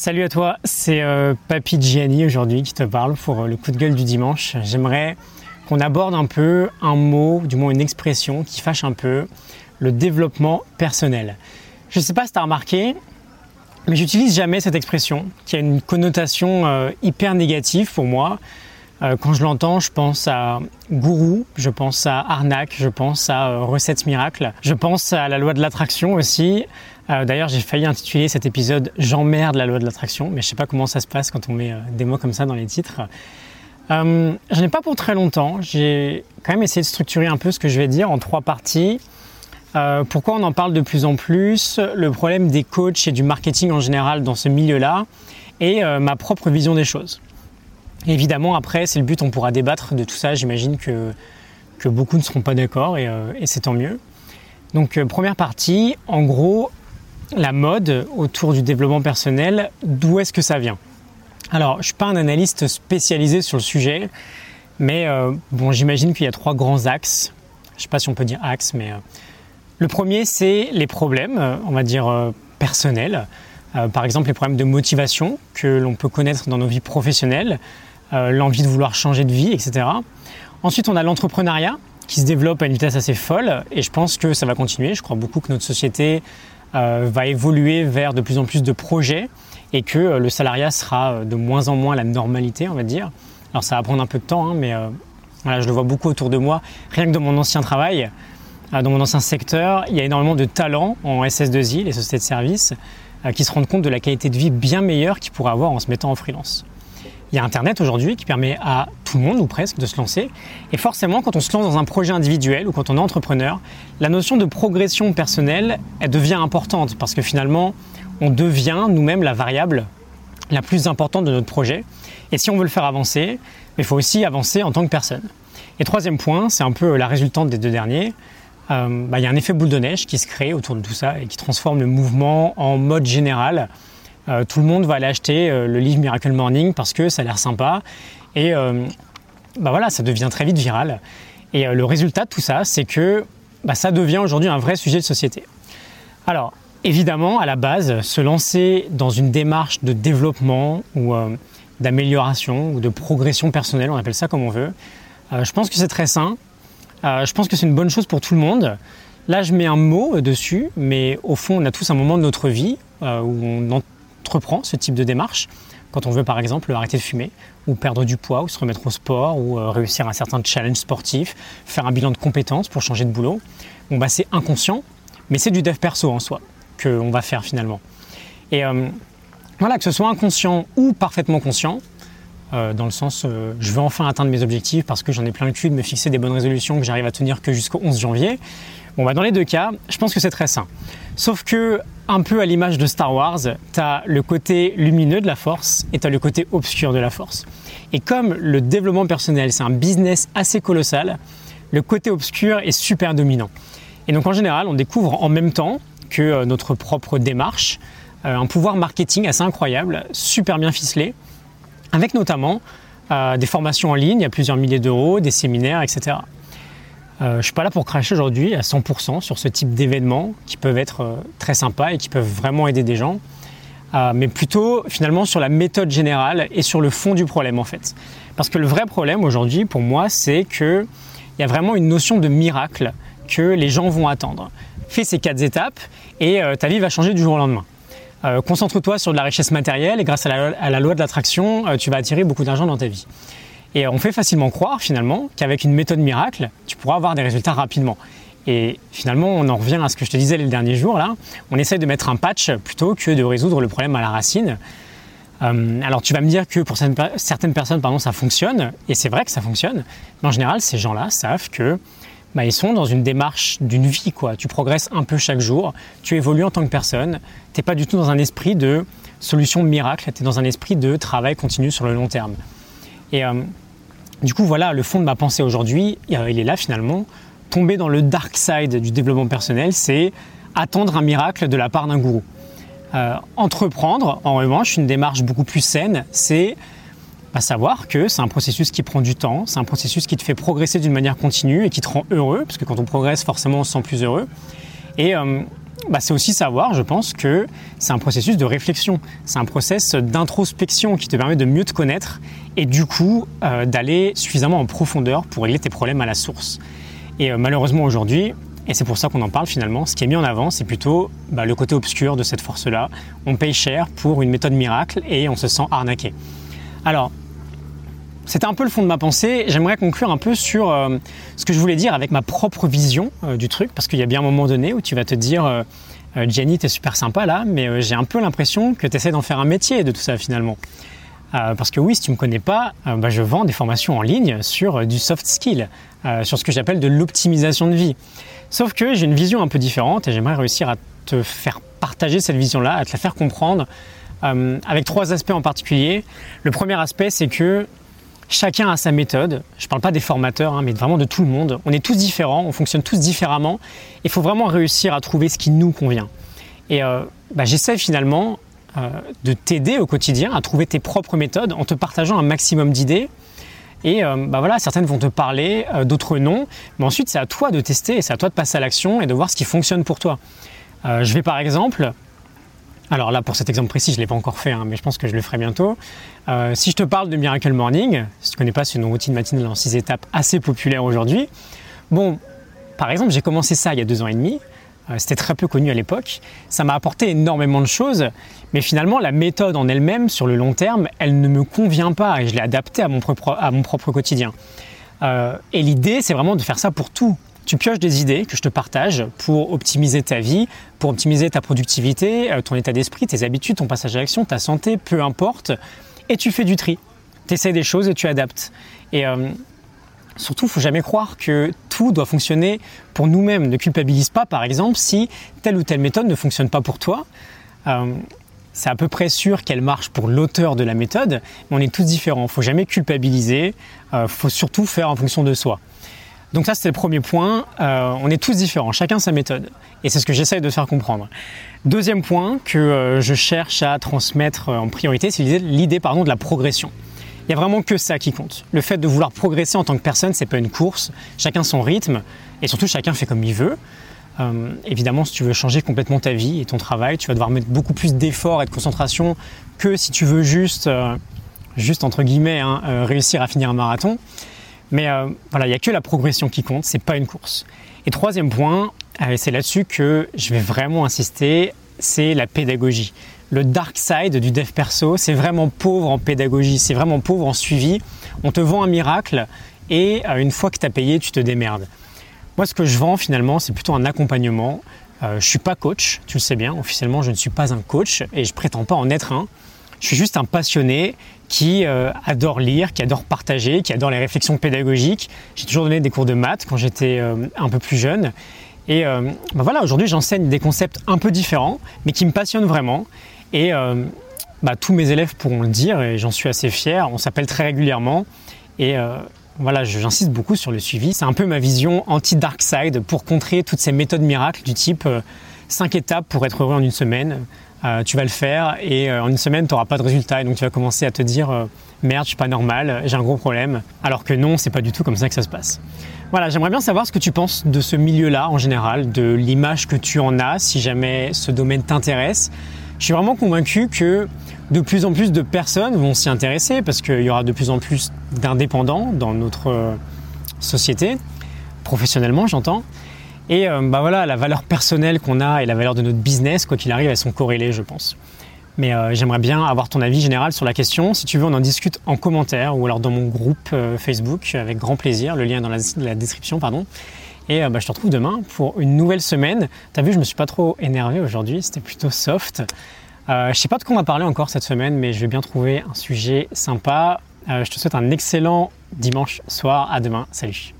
Salut à toi, c'est euh, Gianni aujourd'hui qui te parle pour euh, le coup de gueule du dimanche. J'aimerais qu'on aborde un peu un mot, du moins une expression qui fâche un peu, le développement personnel. Je ne sais pas si tu as remarqué, mais j'utilise jamais cette expression qui a une connotation euh, hyper négative pour moi. quand je l'entends, je pense à gourou, je pense à arnaque, je pense à recette miracle, je pense à la loi de l'attraction aussi, euh, d'ailleurs, j'ai failli intituler cet épisode J'emmerde la loi de l'attraction, mais je sais pas comment ça se passe quand on met euh, des mots comme ça dans les titres. Euh, je n'ai pas pour très longtemps. J'ai quand même essayé de structurer un peu ce que je vais dire en trois parties. pourquoi on en parle de plus en plus, le problème des coachs et du marketing en général dans ce milieu-là, et ma propre vision des choses. évidemment, après, c'est le but, on pourra débattre de tout ça. J'imagine que, beaucoup ne seront pas d'accord, et c'est tant mieux. Donc, première partie, en gros, la mode autour du développement personnel, d'où est-ce que ça vient? Alors, je ne suis pas un analyste spécialisé sur le sujet, mais euh, bon, j'imagine qu'il y a trois grands axes. Je ne sais pas si on peut dire axes, mais euh, le premier, c'est les problèmes, on va dire euh, personnels. par exemple, les problèmes de motivation que l'on peut connaître dans nos vies professionnelles, l'envie de vouloir changer de vie, etc. Ensuite, on a l'entrepreneuriat qui se développe à une vitesse assez folle, et je pense que ça va continuer. Je crois beaucoup que notre société va évoluer vers de plus en plus de projets et que euh, le salariat sera euh, de moins en moins la normalité, on va dire. Alors ça va prendre un peu de temps, hein, mais voilà, je le vois beaucoup autour de moi. Rien que dans mon ancien travail, dans mon ancien secteur, il y a énormément de talents en SS2I, les sociétés de services, qui se rendent compte de la qualité de vie bien meilleure qu'ils pourraient avoir en se mettant en freelance. Il y a Internet aujourd'hui qui permet à tout le monde, ou presque, de se lancer. Et forcément, quand on se lance dans un projet individuel ou quand on est entrepreneur, la notion de progression personnelle, elle devient importante parce que finalement, on devient nous-mêmes la variable la plus importante de notre projet. Et si on veut le faire avancer, il faut aussi avancer en tant que personne. Et troisième point, c'est un peu la résultante des deux derniers. Euh, bah, il y a un effet boule de neige qui se crée autour de tout ça et qui transforme le mouvement en mode général euh, tout le monde va aller acheter euh, le livre Miracle Morning parce que ça a l'air sympa. Et euh, bah voilà, ça devient très vite viral. Et le résultat de tout ça, c'est que bah, ça devient aujourd'hui un vrai sujet de société. Alors, évidemment, à la base, se lancer dans une démarche de développement ou d'amélioration ou de progression personnelle, on appelle ça comme on veut, je pense que c'est très sain. je pense que c'est une bonne chose pour tout le monde. Là, je mets un mot dessus, mais au fond, on a tous un moment de notre vie où on entreprend ce type de démarche, quand on veut par exemple arrêter de fumer, ou perdre du poids, ou se remettre au sport, ou euh, réussir un certain challenge sportif, faire un bilan de compétences pour changer de boulot, bon bah c'est inconscient, mais c'est du dev perso en soi qu'on va faire finalement. Et euh, voilà, que ce soit inconscient ou parfaitement conscient, euh, dans le sens je veux enfin atteindre mes objectifs parce que j'en ai plein le cul de me fixer des bonnes résolutions que j'arrive à tenir que jusqu'au 11 janvier. Bah dans les deux cas, je pense que c'est très sain. Sauf que un peu à l'image de Star Wars, tu as le côté lumineux de la force et tu as le côté obscur de la force. Et comme le développement personnel, c'est un business assez colossal, le côté obscur est super dominant. Et donc en général, on découvre en même temps que euh, notre propre démarche euh, un pouvoir marketing assez incroyable, super bien ficelé, avec notamment euh, des formations en ligne à plusieurs milliers d'euros, des séminaires, etc. Euh, je ne suis pas là pour cracher aujourd'hui à 100% sur ce type d'événements qui peuvent être euh, très sympas et qui peuvent vraiment aider des gens, euh, mais plutôt finalement sur la méthode générale et sur le fond du problème en fait. Parce que le vrai problème aujourd'hui pour moi c'est qu'il y a vraiment une notion de miracle que les gens vont attendre. Fais ces quatre étapes et ta vie va changer du jour au lendemain. Concentre-toi sur de la richesse matérielle et grâce à la loi de l'attraction, tu vas attirer beaucoup d'argent dans ta vie. Et on fait facilement croire finalement qu'avec une méthode miracle, tu pourras avoir des résultats rapidement. Et finalement, on en revient à ce que je te disais les derniers jours là. On essaye de mettre un patch plutôt que de résoudre le problème à la racine. Euh, alors tu vas me dire que pour certaines personnes, pardon, ça fonctionne, et c'est vrai que ça fonctionne. Mais en général, ces gens-là savent que bah, ils sont dans une démarche d'une vie quoi. Tu progresses un peu chaque jour, tu évolues en tant que personne. Tu n'es pas du tout dans un esprit de solution miracle, tu es dans un esprit de travail continu sur le long terme. Et euh, du coup, voilà, le fond de ma pensée aujourd'hui, euh, il est là finalement. Tomber dans le dark side du développement personnel, c'est attendre un miracle de la part d'un gourou. Euh, entreprendre, en revanche, une démarche beaucoup plus saine, c'est bah, savoir que c'est un processus qui prend du temps, c'est un processus qui te fait progresser d'une manière continue et qui te rend heureux, parce que quand on progresse, forcément, on se sent plus heureux. Et bah, c'est aussi savoir, je pense, que c'est un processus de réflexion, c'est un process d'introspection qui te permet de mieux te connaître et du coup euh, d'aller suffisamment en profondeur pour régler tes problèmes à la source. Et euh, malheureusement aujourd'hui, et c'est pour ça qu'on en parle finalement, ce qui est mis en avant, c'est plutôt bah, le côté obscur de cette force-là. On paye cher pour une méthode miracle et on se sent arnaqué. Alors, c'était un peu le fond de ma pensée. J'aimerais conclure un peu sur euh, ce que je voulais dire avec ma propre vision euh, du truc, parce qu'il y a bien un moment donné où tu vas te dire, euh, Jenny, t'es super sympa là, mais j'ai un peu l'impression que tu essaies d'en faire un métier de tout ça finalement. parce que oui, si tu me connais pas, bah, je vends des formations en ligne sur du soft skill, sur ce que j'appelle de l'optimisation de vie. Sauf que j'ai une vision un peu différente et j'aimerais réussir à te faire partager cette vision-là, à te la faire comprendre, avec trois aspects en particulier. Le premier aspect, c'est que Chacun a sa méthode. Je ne parle pas des formateurs, hein, mais vraiment de tout le monde. On est tous différents, on fonctionne tous différemment. Il faut vraiment réussir à trouver ce qui nous convient. Et euh, bah, j'essaie finalement euh, de t'aider au quotidien à trouver tes propres méthodes en te partageant un maximum d'idées. Et euh, bah voilà, certaines vont te parler, d'autres non. Mais ensuite, c'est à toi de tester c'est à toi de passer à l'action et de voir ce qui fonctionne pour toi. je vais par exemple alors là, pour cet exemple précis, je ne l'ai pas encore fait, hein, mais je pense que je le ferai bientôt. Euh, si je te parle de Miracle Morning, si tu ne connais pas, c'est une routine matinale en 6 étapes assez populaire aujourd'hui. Bon, par exemple, j'ai commencé ça il y a deux ans et demi. Euh, c'était très peu connu à l'époque. Ça m'a apporté énormément de choses, mais finalement, la méthode en elle-même, sur le long terme, elle ne me convient pas et je l'ai adaptée à mon propre, quotidien. Euh, et l'idée, c'est vraiment de faire ça pour tout tu pioches des idées que je te partage pour optimiser ta vie, pour optimiser ta productivité, euh, ton état d'esprit, tes habitudes, ton passage à l'action, ta santé, peu importe, et tu fais du tri. Tu essaies des choses et tu adaptes. Et euh, surtout, il faut jamais croire que tout doit fonctionner pour nous-mêmes. Ne culpabilise pas, par exemple, si telle ou telle méthode ne fonctionne pas pour toi. Euh, c'est à peu près sûr qu'elle marche pour l'auteur de la méthode, mais on est tous différents. Il faut jamais culpabiliser, il faut surtout faire en fonction de soi. Donc ça, c'était le premier point. Euh, on est tous différents, chacun sa méthode. Et c'est ce que j'essaye de faire comprendre. Deuxième point que euh, je cherche à transmettre euh, en priorité, c'est l'idée pardon, de la progression. Il n'y a vraiment que ça qui compte. Le fait de vouloir progresser en tant que personne, c'est pas une course. Chacun son rythme et surtout chacun fait comme il veut. évidemment, si tu veux changer complètement ta vie et ton travail, tu vas devoir mettre beaucoup plus d'efforts et de concentration que si tu veux juste, juste entre guillemets, hein, réussir à finir un marathon. Mais euh, voilà, il n'y a que la progression qui compte, c'est pas une course. Et troisième point, euh, c'est là-dessus que je vais vraiment insister, c'est la pédagogie. Le dark side du dev perso, c'est vraiment pauvre en pédagogie, c'est vraiment pauvre en suivi. On te vend un miracle et euh, une fois que tu as payé, tu te démerdes. Moi, ce que je vends finalement, c'est plutôt un accompagnement. je ne suis pas coach, tu le sais bien, officiellement, je ne suis pas un coach et je prétends pas en être un. Je suis juste un passionné qui euh, adore lire, qui adore partager, qui adore les réflexions pédagogiques. J'ai toujours donné des cours de maths quand j'étais euh, un peu plus jeune. Et euh, ben voilà, aujourd'hui j'enseigne des concepts un peu différents, mais qui me passionnent vraiment. Et bah, tous mes élèves pourront le dire, et j'en suis assez fier. On s'appelle très régulièrement. Et voilà, j'insiste beaucoup sur le suivi. C'est un peu ma vision anti-dark side pour contrer toutes ces méthodes miracles du type 5 étapes pour être heureux en une semaine. Euh, tu vas le faire et euh, en une semaine tu n'auras pas de résultat et donc tu vas commencer à te dire euh, merde je suis pas normal, j'ai un gros problème. Alors que non, c'est pas du tout comme ça que ça se passe. Voilà, j'aimerais bien savoir ce que tu penses de ce milieu-là en général, de l'image que tu en as si jamais ce domaine t'intéresse. Je suis vraiment convaincu que de plus en plus de personnes vont s'y intéresser parce qu'il y aura de plus en plus d'indépendants dans notre société, professionnellement j'entends. Et euh, bah voilà, la valeur personnelle qu'on a et la valeur de notre business, quoi qu'il arrive, elles sont corrélées, je pense. Mais euh, j'aimerais bien avoir ton avis général sur la question. Si tu veux, on en discute en commentaire ou alors dans mon groupe euh, Facebook avec grand plaisir. Le lien est dans la, description, pardon. Et bah, je te retrouve demain pour une nouvelle semaine. T'as vu, je me suis pas trop énervé aujourd'hui, c'était plutôt soft. je sais pas de quoi on va parler encore cette semaine, mais je vais bien trouver un sujet sympa. je te souhaite un excellent dimanche soir. À demain. Salut.